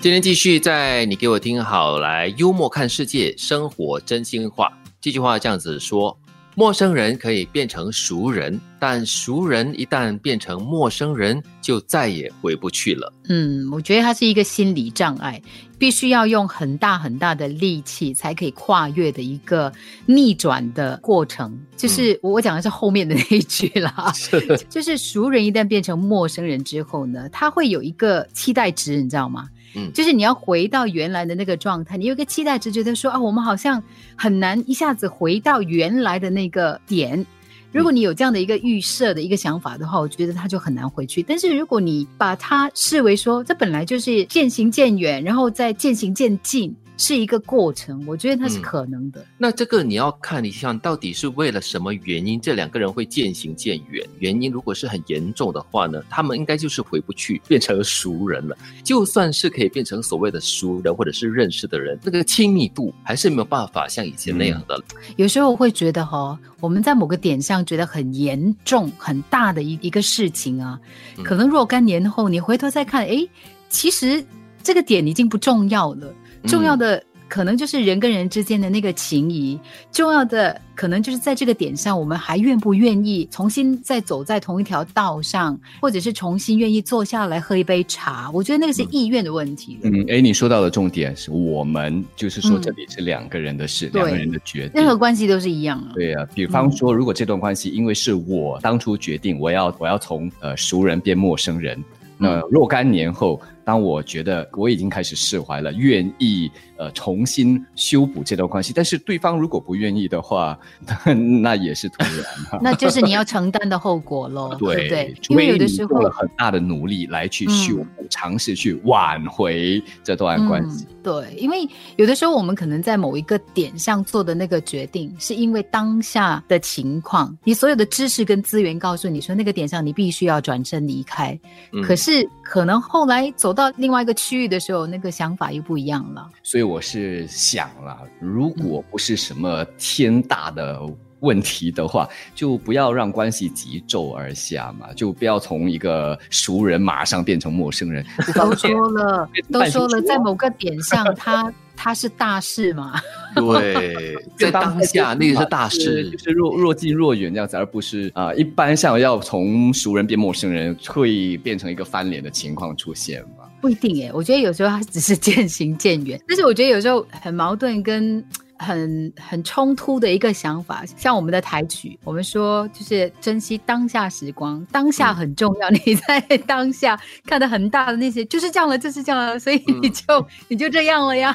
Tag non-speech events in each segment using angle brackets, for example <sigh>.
今天继续在你给我听好来，幽默看世界，生活真心话。这句话这样子说：陌生人可以变成熟人，但熟人一旦变成陌生人，就再也回不去了。嗯，我觉得它是一个心理障碍，必须要用很大很大的力气才可以跨越的一个逆转的过程。就是我我讲的是后面的那一句啦，<laughs> <laughs> 就是熟人一旦变成陌生人之后呢，他会有一个期待值，你知道吗？嗯就是你要回到原来的那个状态，你有一个期待值，觉得说啊，我们好像很难一下子回到原来的那个点。如果你有这样的一个预设的一个想法的话，我觉得他就很难回去。但是如果你把它视为说，这本来就是渐行渐远，然后再渐行渐近，是一个过程，我觉得它是嗯可能的。那这个你要看一下，到底是为了什么原因，这两个人会渐行渐远。原因如果是很严重的话呢，他们应该就是回不去，变成熟人了。就算是可以变成所谓的熟人或者是认识的人，那个亲密度还是没有办法像以前那样的了。有时候会觉得哈、我们在某个点上觉得很严重、很大的一一个事情啊，嗯可能若干年后你回头再看，诶，其实这个点已经不重要了，重要的。可能就是人跟人之间的那个情谊，重要的可能就是在这个点上，我们还愿不愿意重新再走在同一条道上，或者是重新愿意坐下来喝一杯茶。我觉得那个是意愿的问题。嗯，哎，你说到的重点是我们，就是说嗯这里是两个人的事，对两个人的决定任。何关系都是一样啊。对啊，比方说，如果这段关系因为是我当初决定，我要我要从呃熟人变陌生人，那若干年后，当我觉得我已经开始释怀了，愿意呃重新修补这段关系，但是对方如果不愿意的话，<laughs> 那也是突然哈。<laughs> 那就是你要承担的后果喽，<laughs> 对不对？因为有的时候很大的努力来去修补，尝试去挽回这段关系。嗯。对，因为有的时候我们可能在某一个点上做的那个决定，是因为当下的情况，你所有的知识跟资源告诉你说那个点上你必须要转身离开，嗯可是可能后来走到另外一个区域的时候，那个想法又不一样了。所以我是想了，如果不是什么天大的问题的话，就不要让关系急骤而下嘛，就不要从一个熟人马上变成陌生人。都说了，<laughs> 都说了，在某个点上，<laughs> 他它是大事嘛。<laughs> 对，在当下那个是大事就。是若若近若远这样子，而不是啊、一般像要从熟人变陌生人，会变成一个翻脸的情况出现嘛。不一定哎，我觉得有时候它只是渐行渐远，但是我觉得有时候很矛盾跟 <tsk> 很很冲突的一个想法，像我们的台曲，我们说就是珍惜当下时光，当下很重要，你在当下看的很大的那些就是这样了，就是这样了，所以你就、你就这样了呀。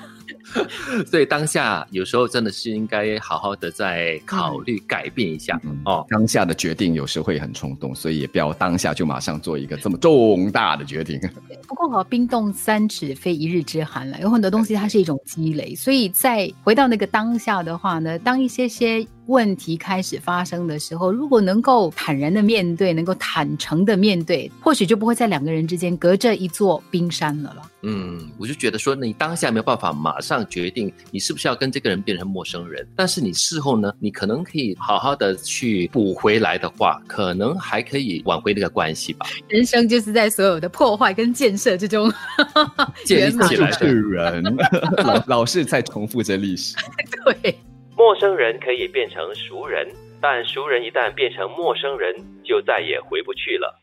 <laughs> 所以当下有时候真的是应该好好的再考虑改变一下、嗯哦。当下的决定有时会很冲动，所以也不要当下就马上做一个这么重大的决定。<laughs> 不过哈，冰冻三尺非一日之寒了，有很多东西它是一种积累，所以在回到那个当下的话呢，当一些些问题开始发生的时候，如果能够坦然的面对，能够坦诚的面对，或许就不会在两个人之间隔着一座冰山了了。嗯，我就觉得说，你当下没有办法马上决定你是不是要跟这个人变成陌生人，但是你事后呢，你可能可以好好的去补回来的话，可能还可以挽回那个关系吧。人生就是在所有的破坏跟建设之中建立起来的人，<laughs> <laughs> 老老是在重复着历史。<laughs> 对。陌生人可以变成熟人，但熟人一旦变成陌生人，就再也回不去了。